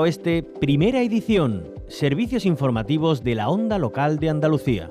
Oeste, primera edición, servicios informativos de la onda local de Andalucía.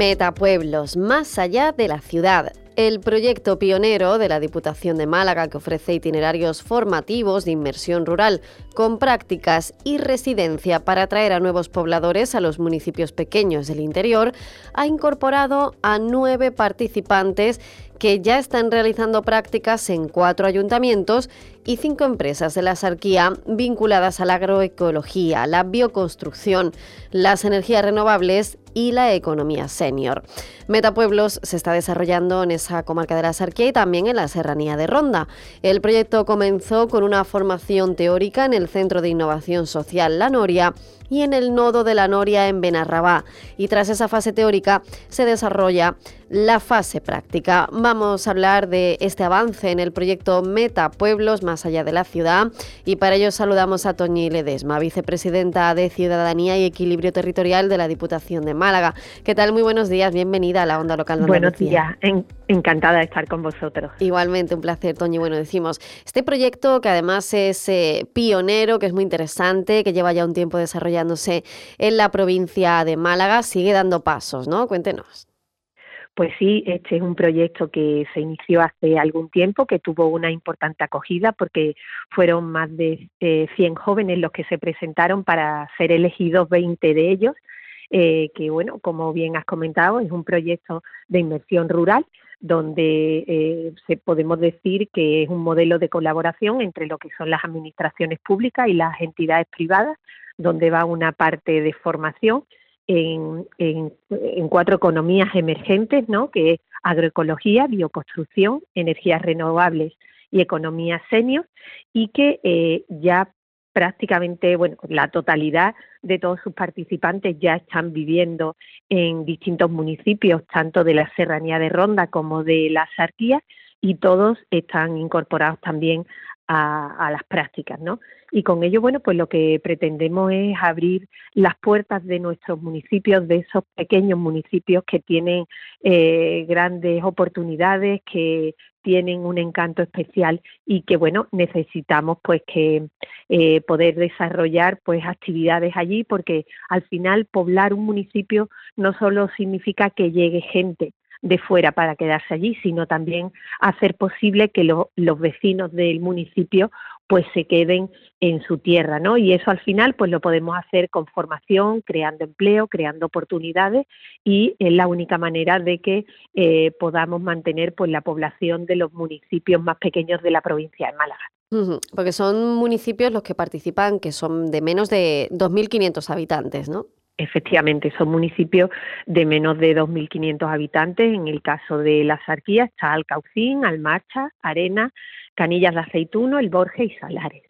Metapueblos, más allá de la ciudad. El proyecto pionero de la Diputación de Málaga que ofrece itinerarios formativos de inmersión rural con prácticas y residencia para atraer a nuevos pobladores a los municipios pequeños del interior ha incorporado a nueve participantes que ya están realizando prácticas en cuatro ayuntamientos y cinco empresas de la sarquía vinculadas a la agroecología, la bioconstrucción, las energías renovables y la economía senior. Metapueblos se está desarrollando en esa comarca de la Sarquía y también en la serranía de Ronda. El proyecto comenzó con una formación teórica en el Centro de Innovación Social La Noria y en el nodo de la Noria en Benarrabá. Y tras esa fase teórica se desarrolla la fase práctica. Vamos a hablar de este avance en el proyecto Meta Pueblos más allá de la ciudad y para ello saludamos a Toñi Ledesma, vicepresidenta de Ciudadanía y Equilibrio Territorial de la Diputación de Málaga. ¿Qué tal? Muy buenos días, bienvenida a la Onda Local de Buenos días, encantada de estar con vosotros. Igualmente, un placer, Toñi. Bueno, decimos, este proyecto que además es eh, pionero, que es muy interesante, que lleva ya un tiempo en la provincia de Málaga, sigue dando pasos, ¿no? Cuéntenos. Pues sí, este es un proyecto que se inició hace algún tiempo, que tuvo una importante acogida porque fueron más de 100 eh, jóvenes los que se presentaron para ser elegidos 20 de ellos, eh, que bueno, como bien has comentado, es un proyecto de inversión rural donde eh, se podemos decir que es un modelo de colaboración entre lo que son las administraciones públicas y las entidades privadas, donde va una parte de formación en, cuatro economías emergentes, ¿no? que es agroecología, bioconstrucción, energías renovables y economía senior, y que eh, ya prácticamente, bueno, la totalidad de todos sus participantes ya están viviendo en distintos municipios, tanto de la Serranía de Ronda como de la Sarquía, y todos están incorporados también a, las prácticas, ¿no? Y con ello, bueno, pues lo que pretendemos es abrir las puertas de nuestros municipios, de esos pequeños municipios que tienen eh, grandes oportunidades, que tienen un encanto especial y que bueno necesitamos pues que eh, poder desarrollar pues actividades allí porque al final poblar un municipio no solo significa que llegue gente de fuera para quedarse allí, sino también hacer posible que los vecinos del municipio pues se queden en su tierra, ¿no? Y eso al final pues lo podemos hacer con formación, creando empleo, creando oportunidades y es la única manera de que eh, podamos mantener pues la población de los municipios más pequeños de la provincia de Málaga. Porque son municipios los que participan que son de menos de 2.500 habitantes, ¿no? Efectivamente, son municipios de menos de 2.500 habitantes. En el caso de la Sarquía está Alcaucín, Almarcha, Arena, Canillas de Aceituno, El Borges y Salares.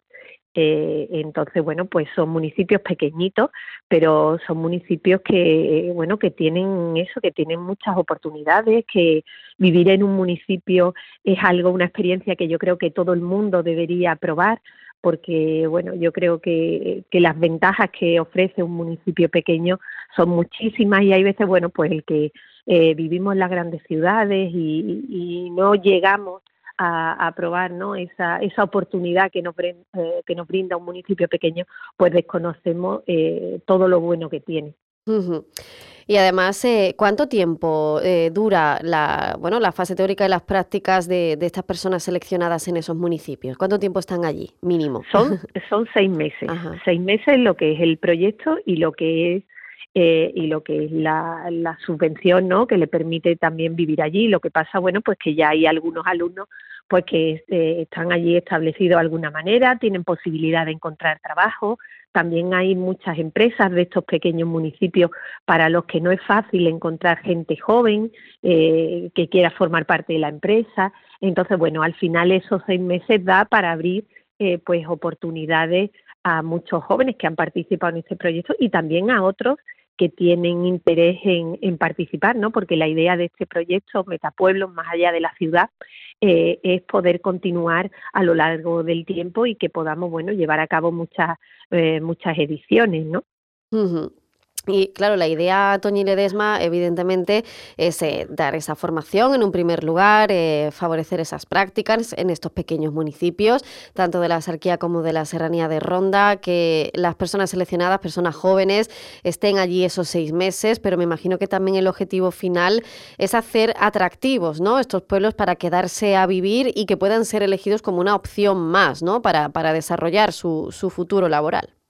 Eh, entonces, bueno, pues son municipios pequeñitos, pero son municipios que, bueno, que tienen eso, que tienen muchas oportunidades, que vivir en un municipio es algo, una experiencia que yo creo que todo el mundo debería probar, porque bueno, yo creo que, las ventajas que ofrece un municipio pequeño son muchísimas y hay veces, bueno, pues el que eh, vivimos en las grandes ciudades y, no llegamos a, probar ¿no? esa, esa oportunidad que nos, eh, que nos brinda un municipio pequeño, pues desconocemos eh, todo lo bueno que tiene. Y además, eh, ¿cuánto tiempo eh, dura la, bueno, la fase teórica y las prácticas de, estas personas seleccionadas en esos municipios? ¿Cuánto tiempo están allí, mínimo? Son, son seis meses. Seis meses lo que es el proyecto y lo que es eh, y lo que es la, la, subvención, ¿no? Que le permite también vivir allí. Lo que pasa, bueno, pues que ya hay algunos alumnos pues que están allí establecidos de alguna manera, tienen posibilidad de encontrar trabajo, también hay muchas empresas de estos pequeños municipios para los que no es fácil encontrar gente joven eh, que quiera formar parte de la empresa. Entonces, bueno, al final esos seis meses da para abrir eh, pues oportunidades a muchos jóvenes que han participado en este proyecto y también a otros que tienen interés en, participar, ¿no? Porque la idea de este proyecto Metapueblos más allá de la ciudad eh, es poder continuar a lo largo del tiempo y que podamos, bueno, llevar a cabo muchas eh, muchas ediciones, ¿no? Y claro, la idea, Toñi Ledesma, evidentemente, es eh, dar esa formación en un primer lugar, eh, favorecer esas prácticas en estos pequeños municipios, tanto de la Sarquía como de la Serranía de Ronda, que las personas seleccionadas, personas jóvenes, estén allí esos seis meses, pero me imagino que también el objetivo final es hacer atractivos ¿no? estos pueblos para quedarse a vivir y que puedan ser elegidos como una opción más ¿no? para, para desarrollar su, su futuro laboral.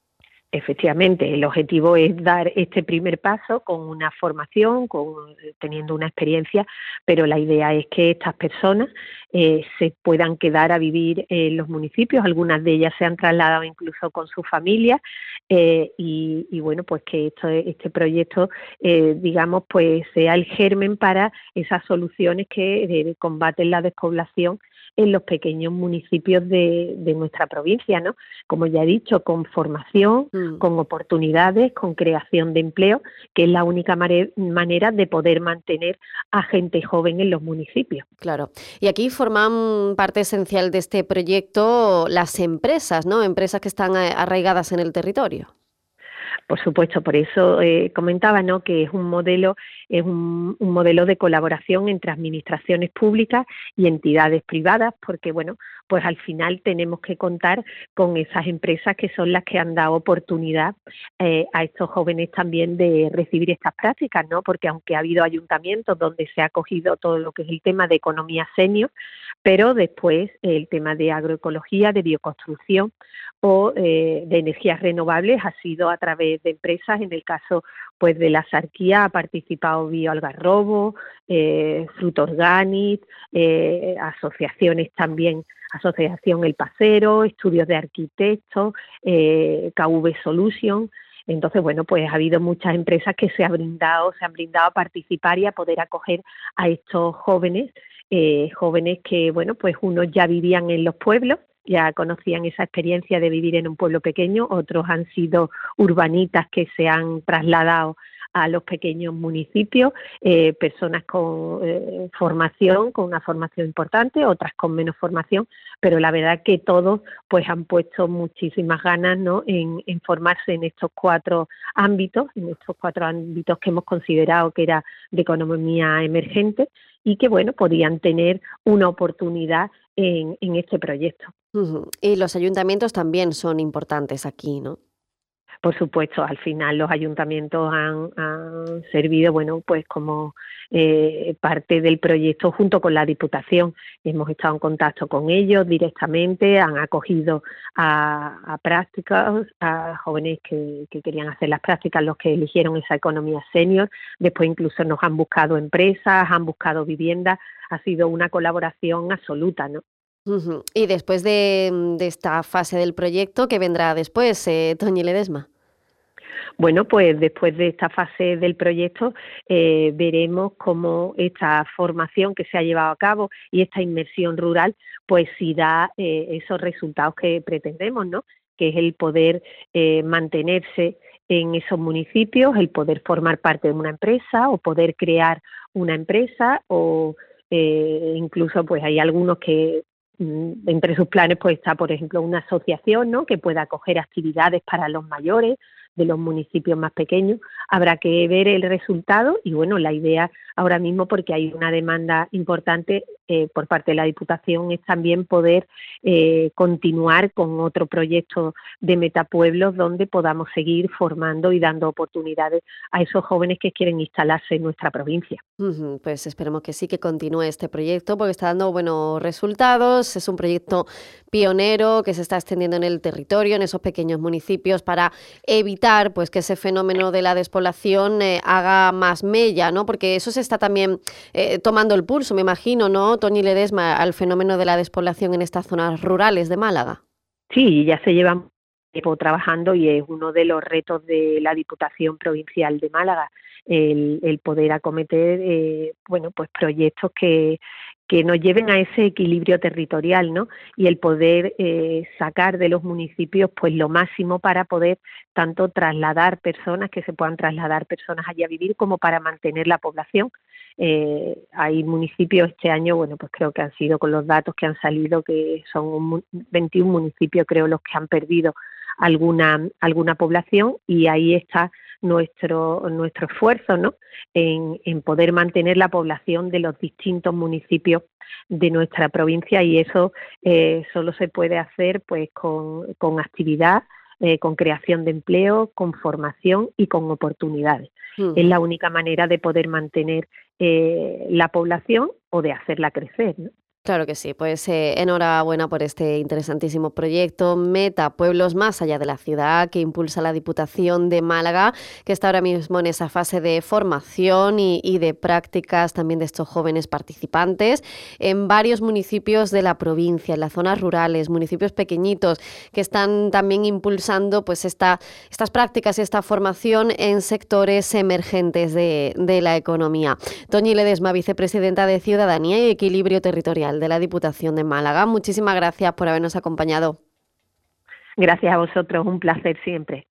Efectivamente, el objetivo es dar este primer paso con una formación, con, teniendo una experiencia, pero la idea es que estas personas eh, se puedan quedar a vivir en los municipios. Algunas de ellas se han trasladado incluso con su familia eh, y, bueno, pues que esto, este proyecto, eh, digamos, pues sea el germen para esas soluciones que combaten la despoblación en los pequeños municipios de, nuestra provincia, ¿no? Como ya he dicho, con formación, mm. con oportunidades, con creación de empleo, que es la única manera de poder mantener a gente joven en los municipios. Claro. Y aquí forman parte esencial de este proyecto las empresas, ¿no? Empresas que están arraigadas en el territorio. Por supuesto, por eso eh, comentaba ¿no? que es un modelo, es un, modelo de colaboración entre administraciones públicas y entidades privadas, porque bueno, pues al final tenemos que contar con esas empresas que son las que han dado oportunidad eh, a estos jóvenes también de recibir estas prácticas, ¿no? Porque aunque ha habido ayuntamientos donde se ha cogido todo lo que es el tema de economía senior, pero después el tema de agroecología, de bioconstrucción o eh, de energías renovables ha sido a través de empresas. En el caso pues de la Sarquía ha participado Bioalgarrobo, eh, Fruit Organic, eh, asociaciones también, Asociación El Pasero, Estudios de Arquitectos, eh, KV Solution. Entonces, bueno, pues ha habido muchas empresas que se han brindado, se han brindado a participar y a poder acoger a estos jóvenes, eh, jóvenes que, bueno, pues unos ya vivían en los pueblos ya conocían esa experiencia de vivir en un pueblo pequeño, otros han sido urbanitas que se han trasladado a los pequeños municipios, eh, personas con eh, formación, con una formación importante, otras con menos formación, pero la verdad que todos pues han puesto muchísimas ganas ¿no? en, formarse en estos cuatro ámbitos, en estos cuatro ámbitos que hemos considerado que era de economía emergente y que bueno podían tener una oportunidad en este proyecto. Y los ayuntamientos también son importantes aquí, ¿no? Por supuesto, al final los ayuntamientos han, servido, bueno, pues como eh, parte del proyecto junto con la Diputación. Hemos estado en contacto con ellos directamente, han acogido a, prácticas, a jóvenes que, que, querían hacer las prácticas, los que eligieron esa economía senior. Después incluso nos han buscado empresas, han buscado viviendas. Ha sido una colaboración absoluta, ¿no? Y después de, esta fase del proyecto, ¿qué vendrá después, eh, Toñi Ledesma? Bueno, pues después de esta fase del proyecto eh, veremos cómo esta formación que se ha llevado a cabo y esta inmersión rural, pues si da eh, esos resultados que pretendemos, ¿no? Que es el poder eh, mantenerse en esos municipios, el poder formar parte de una empresa o poder crear una empresa o incluso pues hay algunos que Mm, entre sus planes pues está, por ejemplo, una asociación ¿no? que pueda acoger actividades para los mayores de los municipios más pequeños. Habrá que ver el resultado y bueno, la idea ahora mismo, porque hay una demanda importante eh, por parte de la Diputación, es también poder eh, continuar con otro proyecto de Metapueblos donde podamos seguir formando y dando oportunidades a esos jóvenes que quieren instalarse en nuestra provincia. Pues esperemos que sí, que continúe este proyecto porque está dando buenos resultados. Es un proyecto pionero que se está extendiendo en el territorio, en esos pequeños municipios, para evitar pues que ese fenómeno de la despoblación eh, haga más mella, ¿no? Porque eso se está también eh, tomando el pulso, me imagino, ¿no, Tony Ledesma, al fenómeno de la despoblación en estas zonas rurales de Málaga? Sí, ya se llevan tiempo trabajando y es uno de los retos de la Diputación Provincial de Málaga el, poder acometer eh, bueno pues proyectos que que nos lleven a ese equilibrio territorial, ¿no? Y el poder eh, sacar de los municipios, pues lo máximo para poder tanto trasladar personas, que se puedan trasladar personas allí a vivir, como para mantener la población. Eh, hay municipios este año, bueno, pues creo que han sido con los datos que han salido, que son 21 municipios, creo, los que han perdido alguna, alguna población y ahí está nuestro, nuestro esfuerzo ¿no? en, en poder mantener la población de los distintos municipios de nuestra provincia y eso eh, solo se puede hacer pues con, con actividad, eh, con creación de empleo, con formación y con oportunidades. Es la única manera de poder mantener eh, la población o de hacerla crecer. ¿no? Claro que sí, pues eh, enhorabuena por este interesantísimo proyecto Meta Pueblos más allá de la ciudad que impulsa la Diputación de Málaga, que está ahora mismo en esa fase de formación y, de prácticas también de estos jóvenes participantes en varios municipios de la provincia, en las zonas rurales, municipios pequeñitos que están también impulsando pues esta, estas prácticas y esta formación en sectores emergentes de, de la economía. Toñi Ledesma, vicepresidenta de Ciudadanía y Equilibrio Territorial de la Diputación de Málaga. Muchísimas gracias por habernos acompañado. Gracias a vosotros, un placer siempre.